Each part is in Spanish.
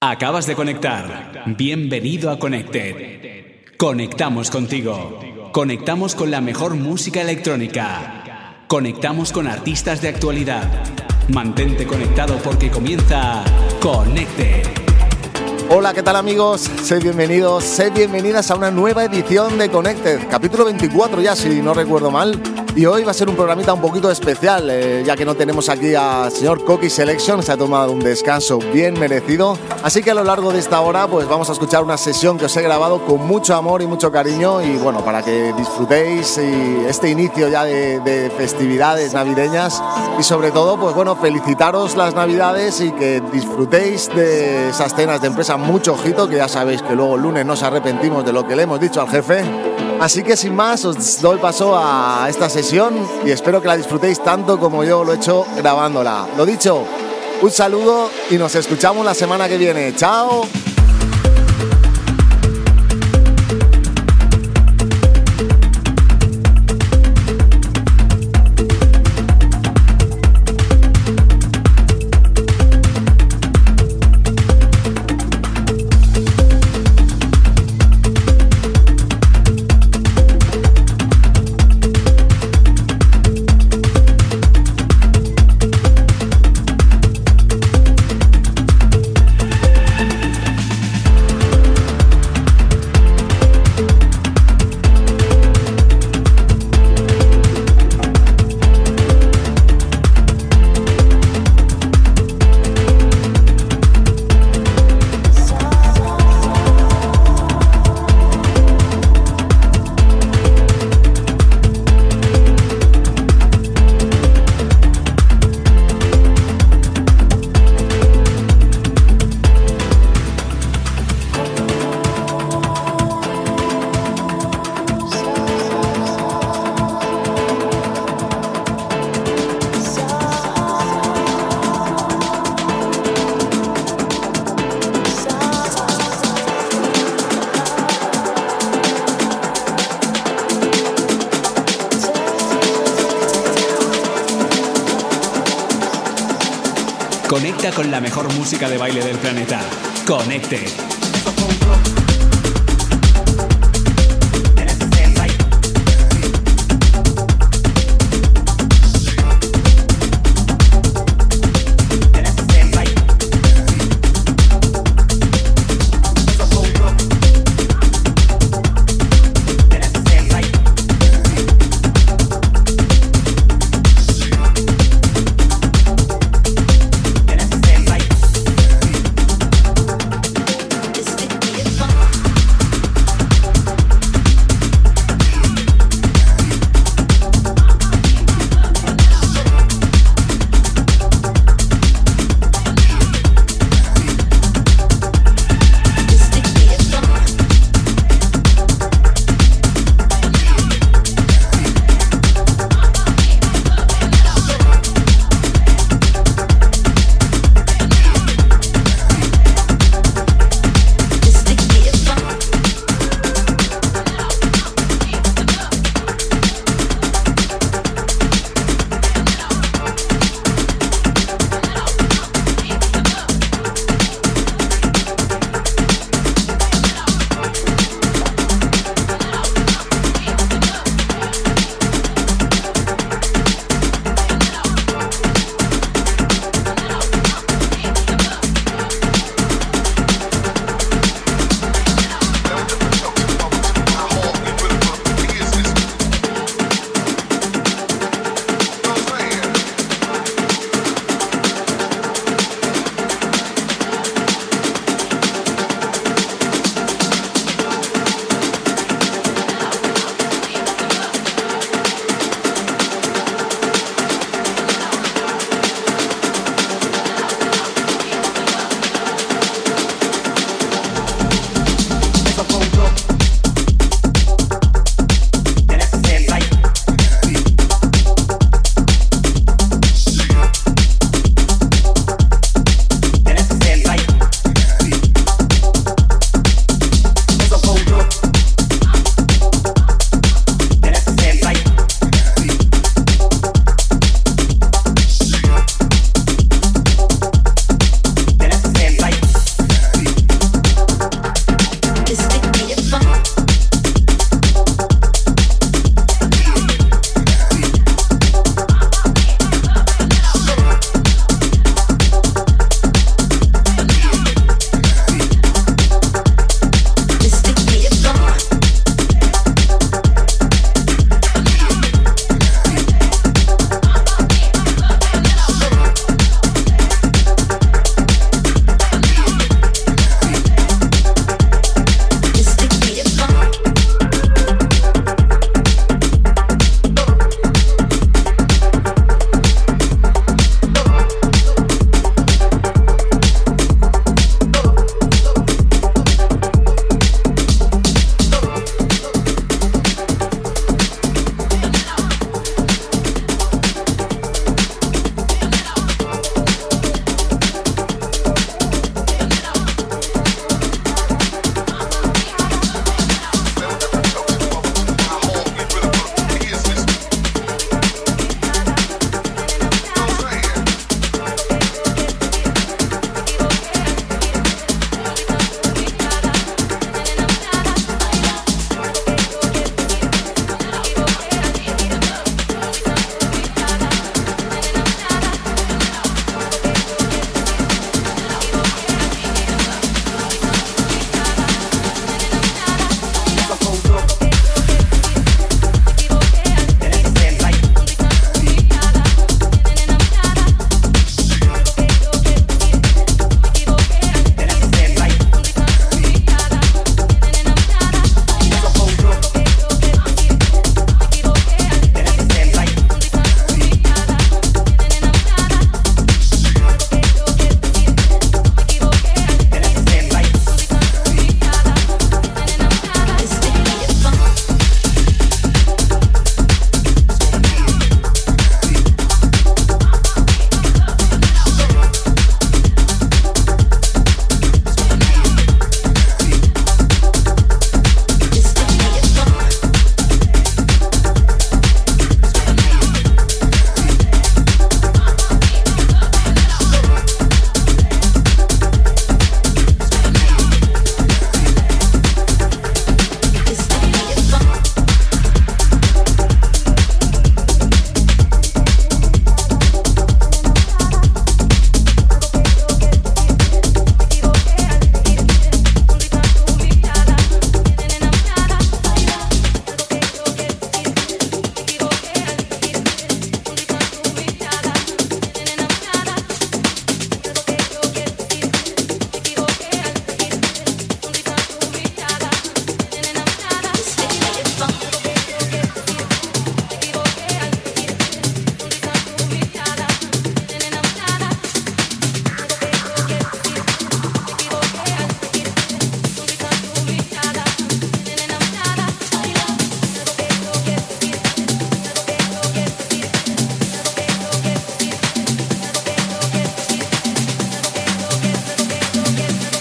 Acabas de conectar. Bienvenido a Connected. Conectamos contigo. Conectamos con la mejor música electrónica. Conectamos con artistas de actualidad. Mantente conectado porque comienza Connected. Hola, ¿qué tal amigos? Sed bienvenidos, sed bienvenidas a una nueva edición de Connected, capítulo 24 ya, si no recuerdo mal. Y hoy va a ser un programita un poquito especial, eh, ya que no tenemos aquí al señor Coqui Selection, se ha tomado un descanso bien merecido. Así que a lo largo de esta hora, pues vamos a escuchar una sesión que os he grabado con mucho amor y mucho cariño. Y bueno, para que disfrutéis y este inicio ya de, de festividades navideñas. Y sobre todo, pues bueno, felicitaros las navidades y que disfrutéis de esas cenas de empresa mucho ojito, que ya sabéis que luego el lunes nos arrepentimos de lo que le hemos dicho al jefe. Así que sin más, os doy paso a esta sesión y espero que la disfrutéis tanto como yo lo he hecho grabándola. Lo dicho, un saludo y nos escuchamos la semana que viene. ¡Chao! Mejor música de baile del planeta. Conecte.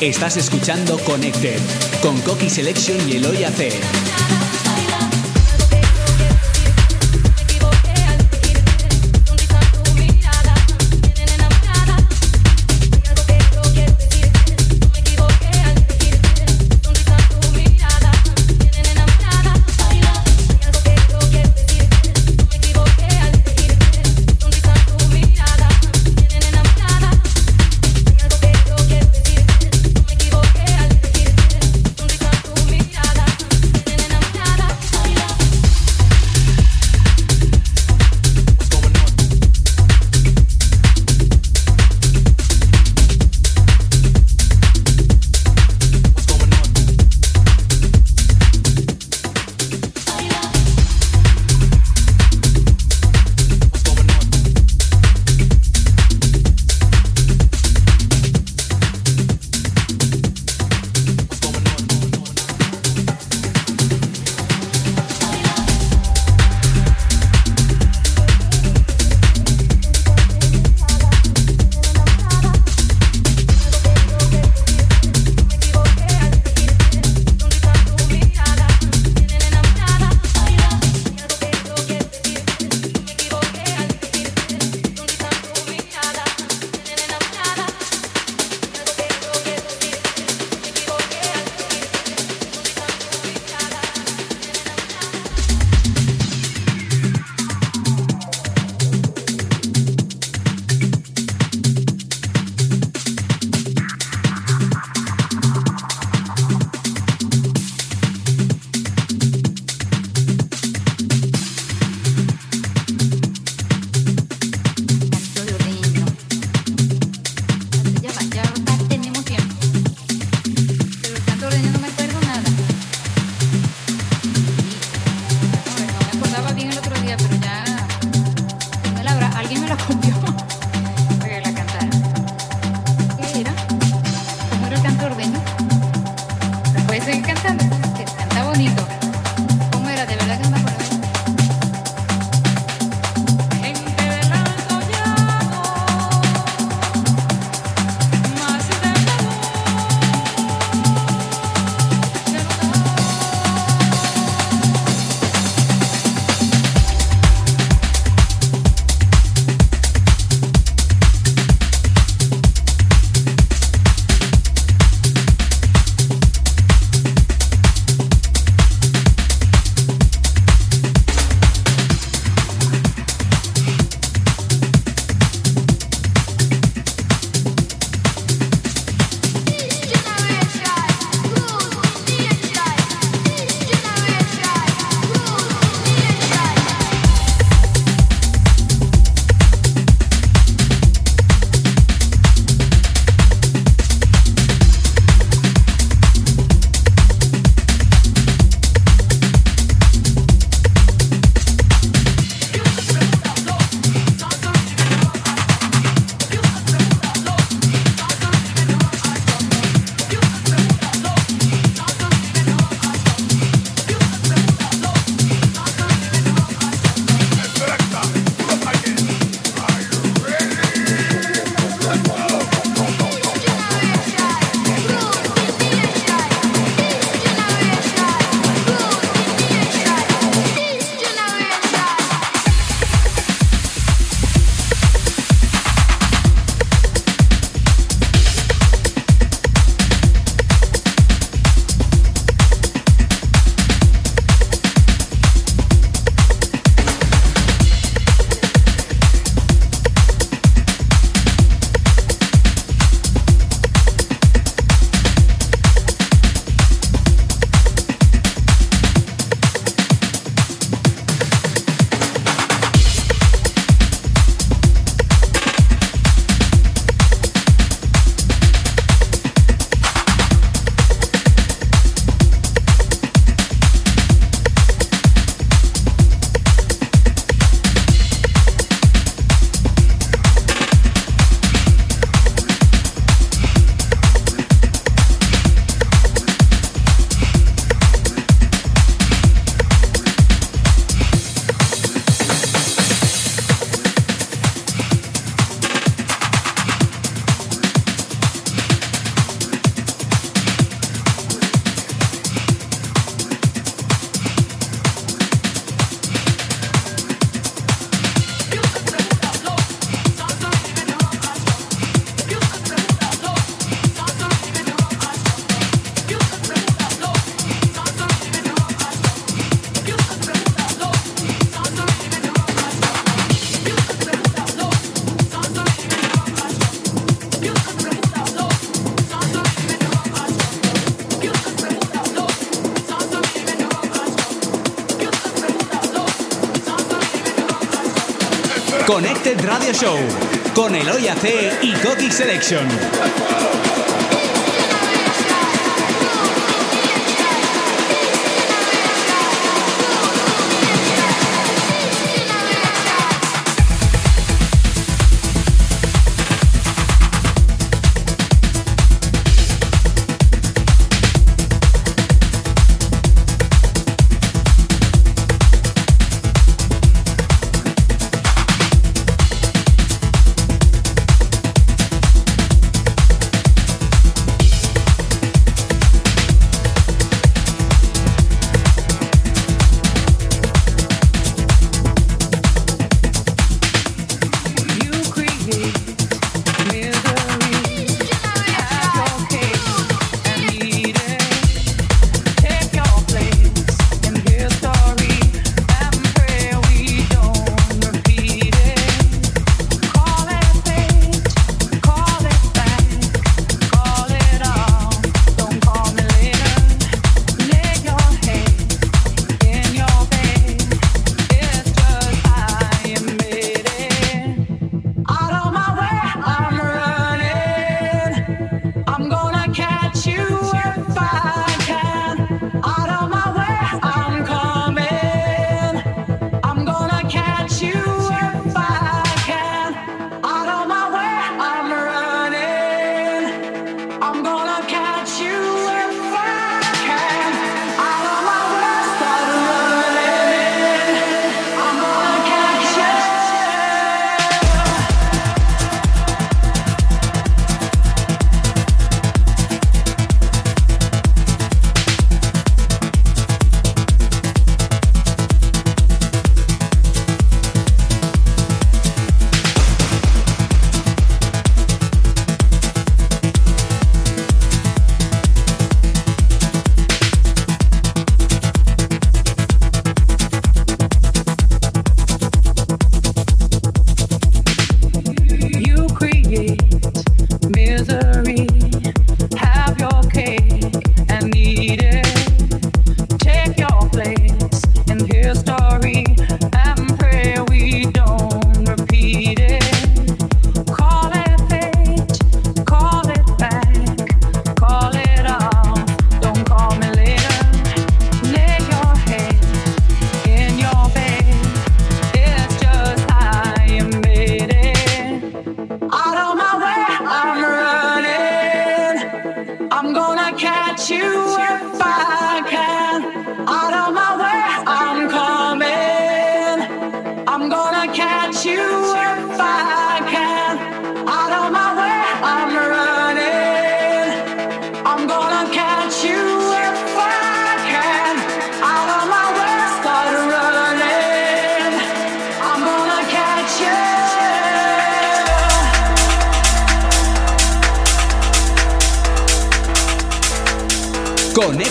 Estás escuchando Connected con Coqui Selection y Eloy AC. Selection.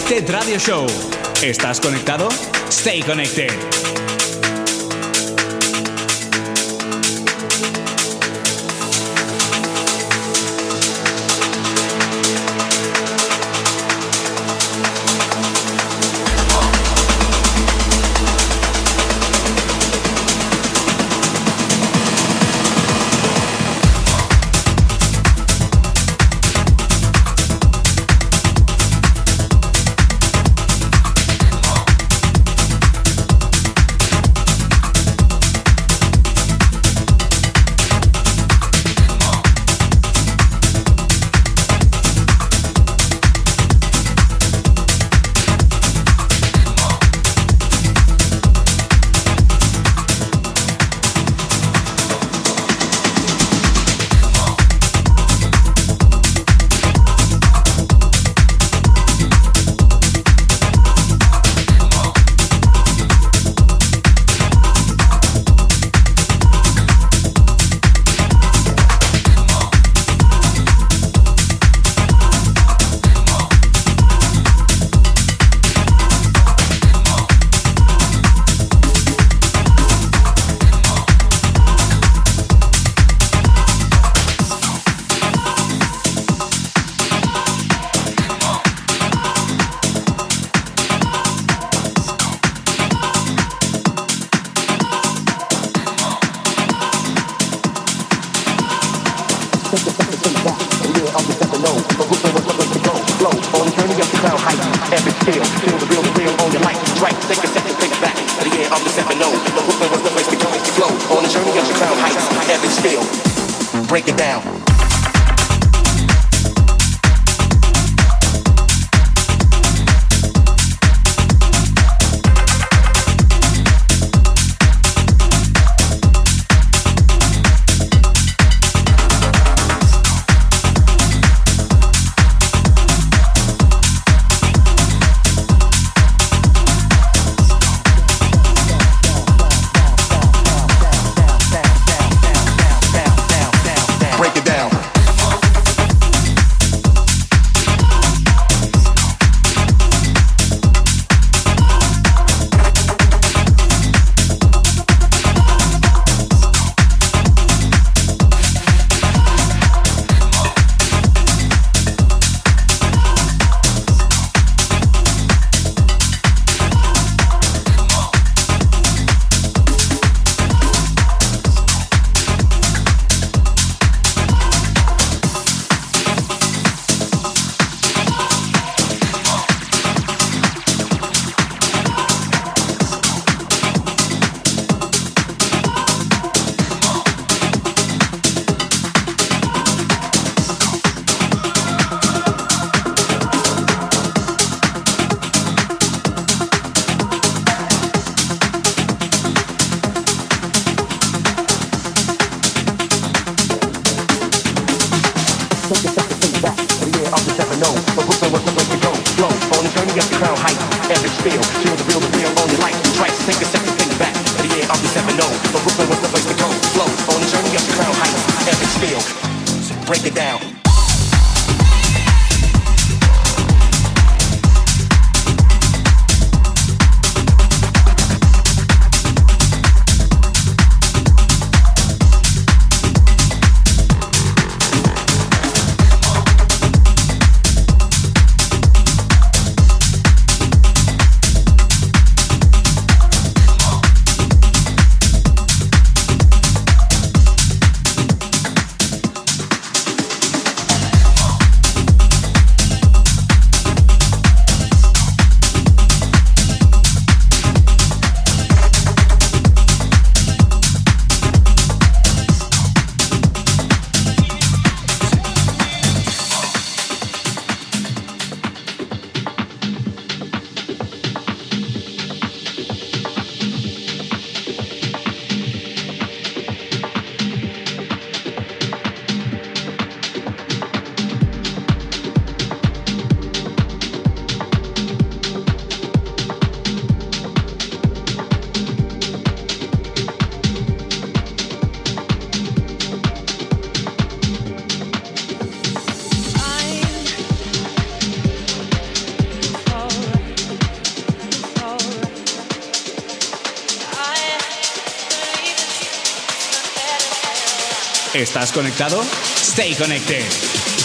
Connected Radio Show. ¿Estás conectado? Stay connected. know. But Brooklyn was the place to go. Flow, on the journey up the crown height. Epic spiel, she the real, the real on your life. Twice, take a second, think back. But yeah, I'll be 7 0. But Brooklyn was the place to go. Flow, on the journey up the crown height. Epic spiel. So break it down. ¿Estás conectado? Stay connected.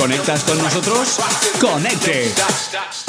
Rock to the rhythm,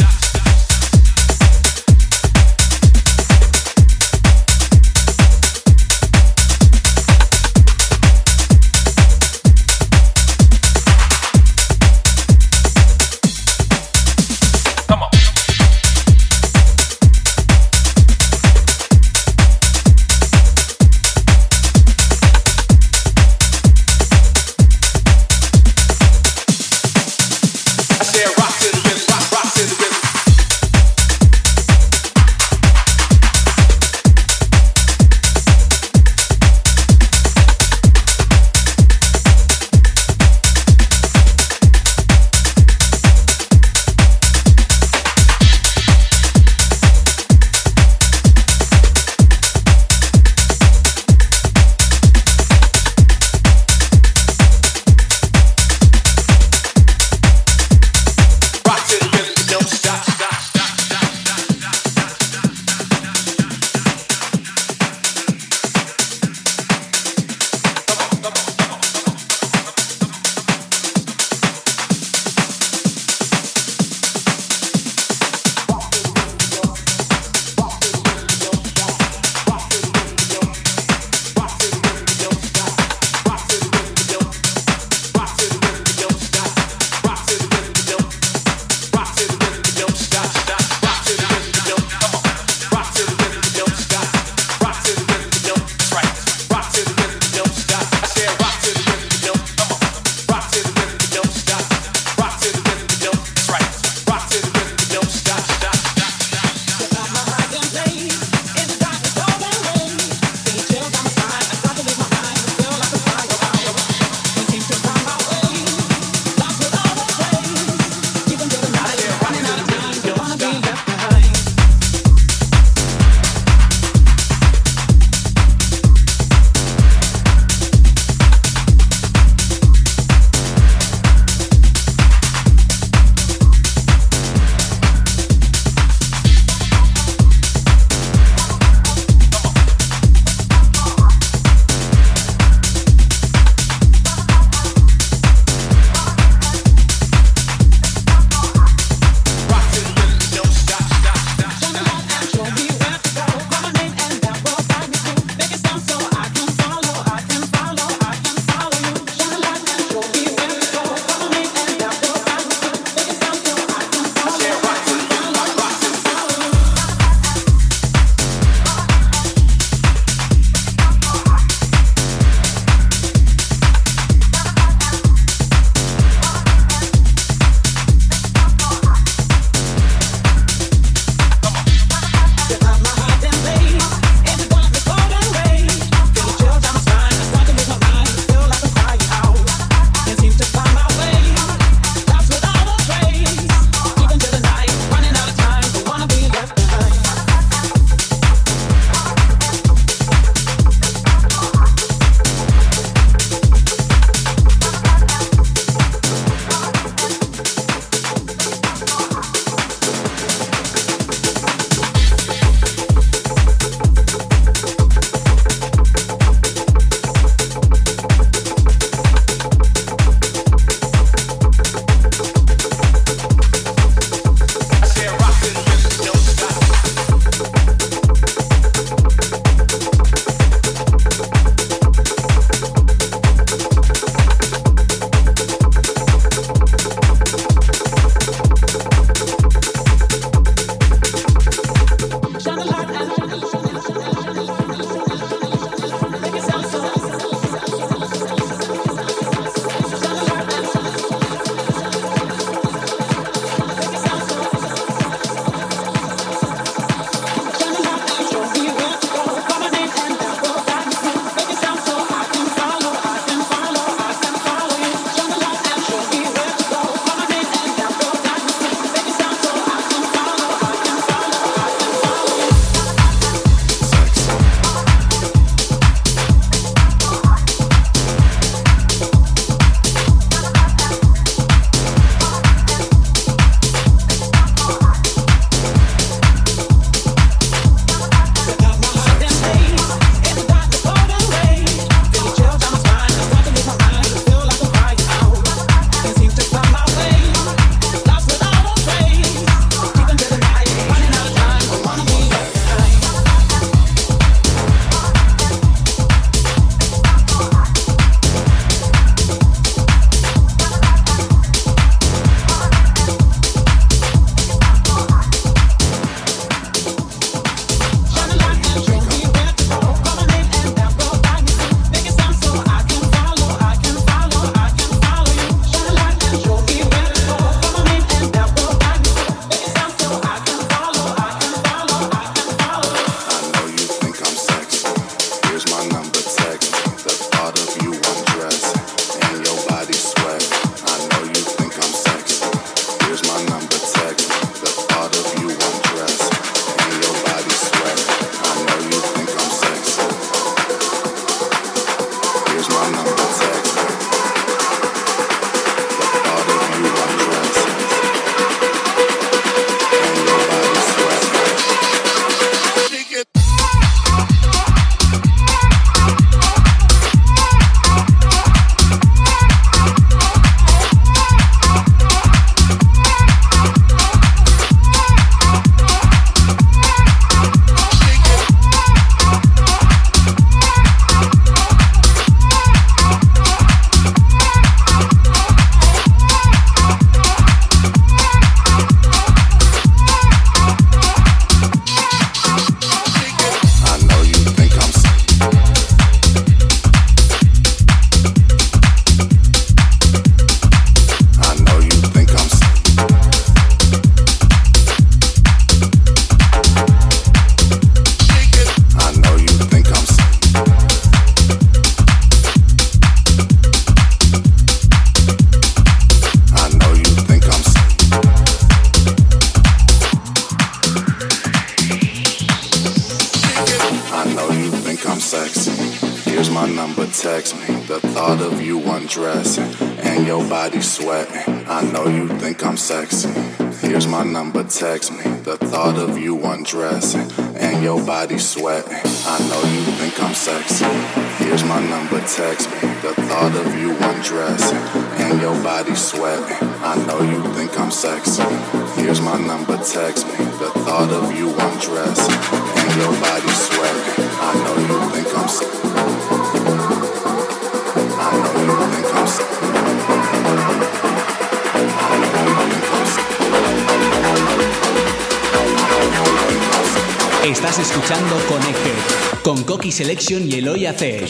I'm sexy. Here's my number, text me. The thought of you undressing and your body sweating. I know you think I'm sexy. Here's my number, text me. The thought of you undressing and your body sweating. I know you think I'm sexy. Here's my number, text me. The thought of you undressing and your body sweating. I know you think I'm sexy. I know you think I'm sexy. Estás escuchando Connected con Coqui Selection y Eloy AC.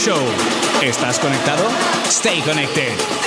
Show. ¿Estás conectado? Stay connected.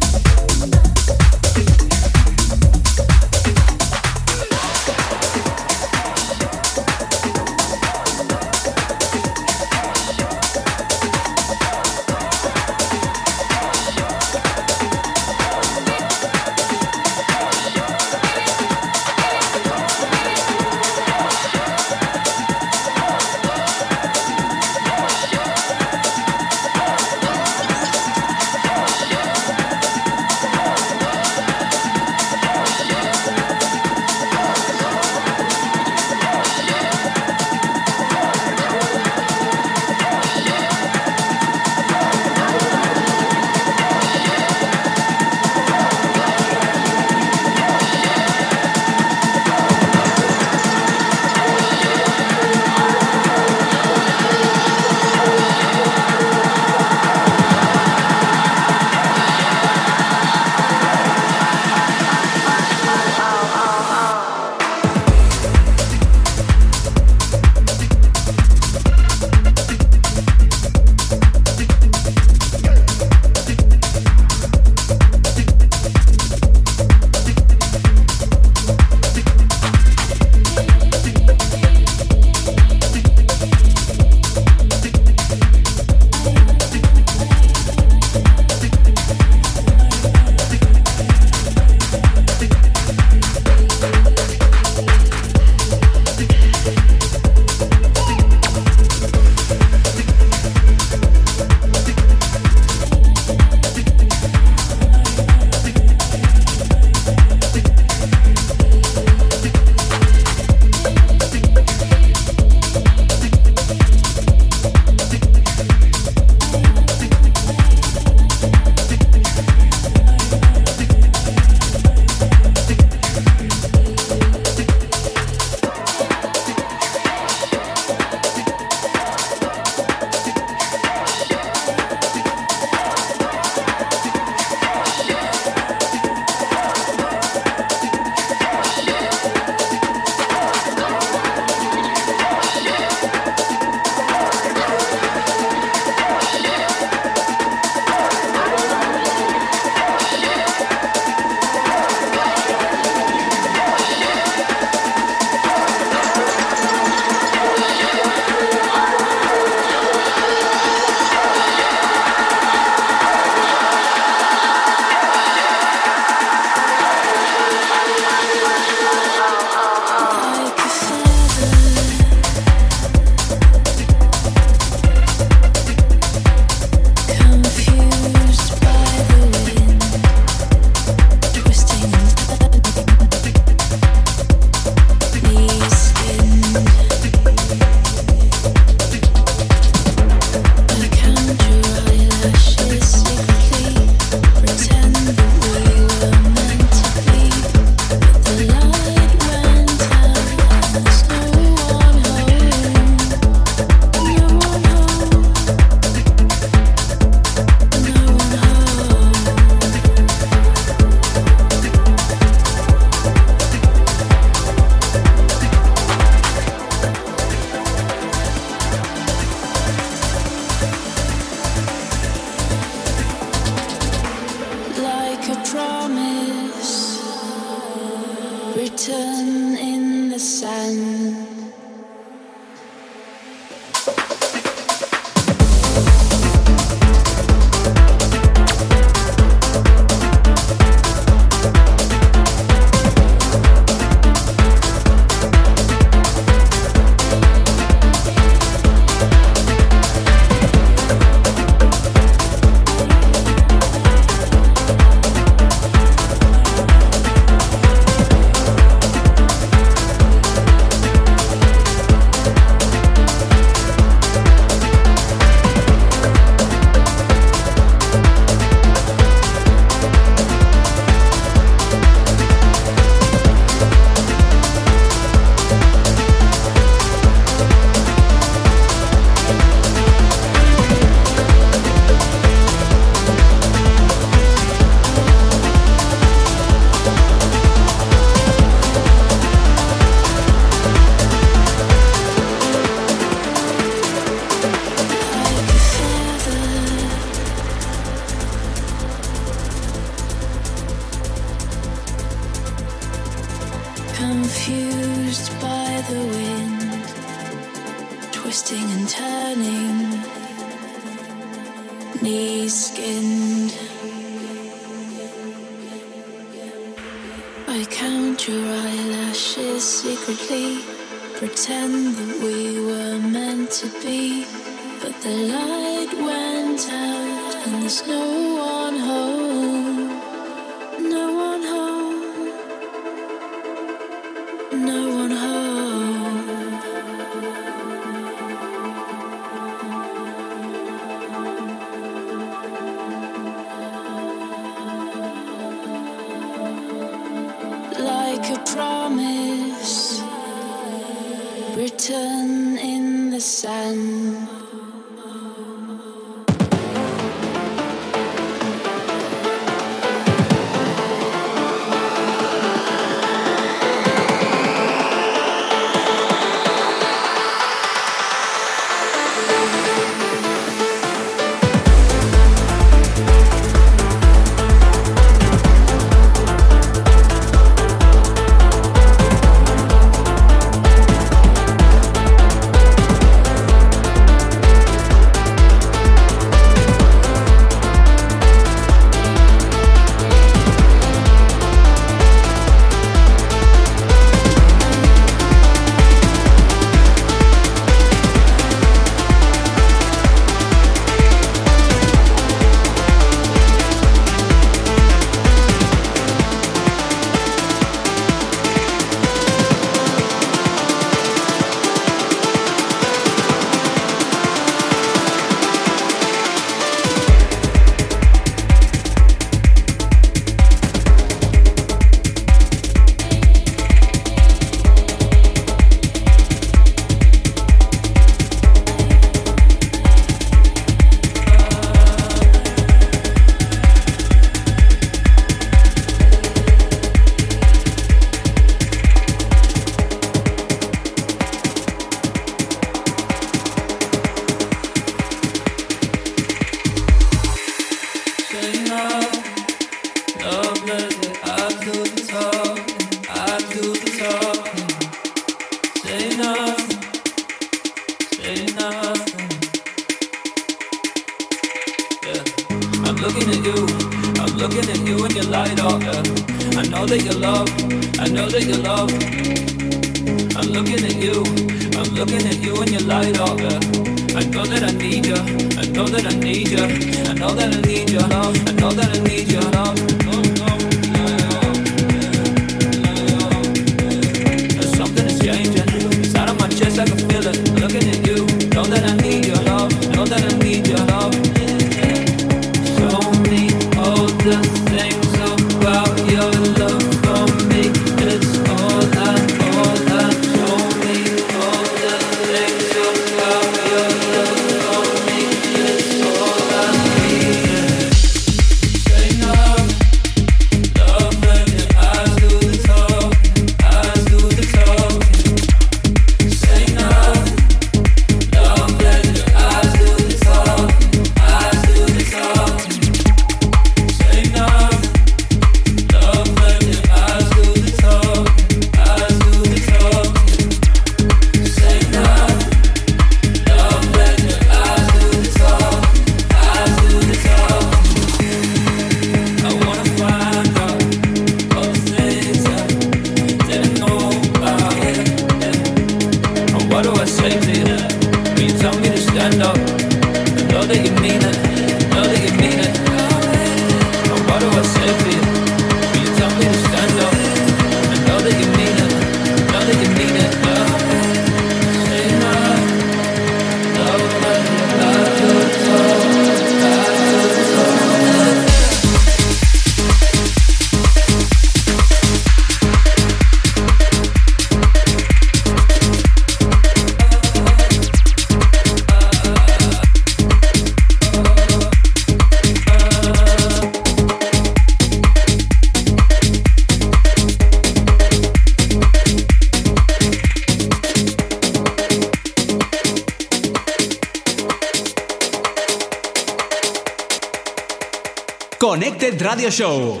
Connected Radio Show.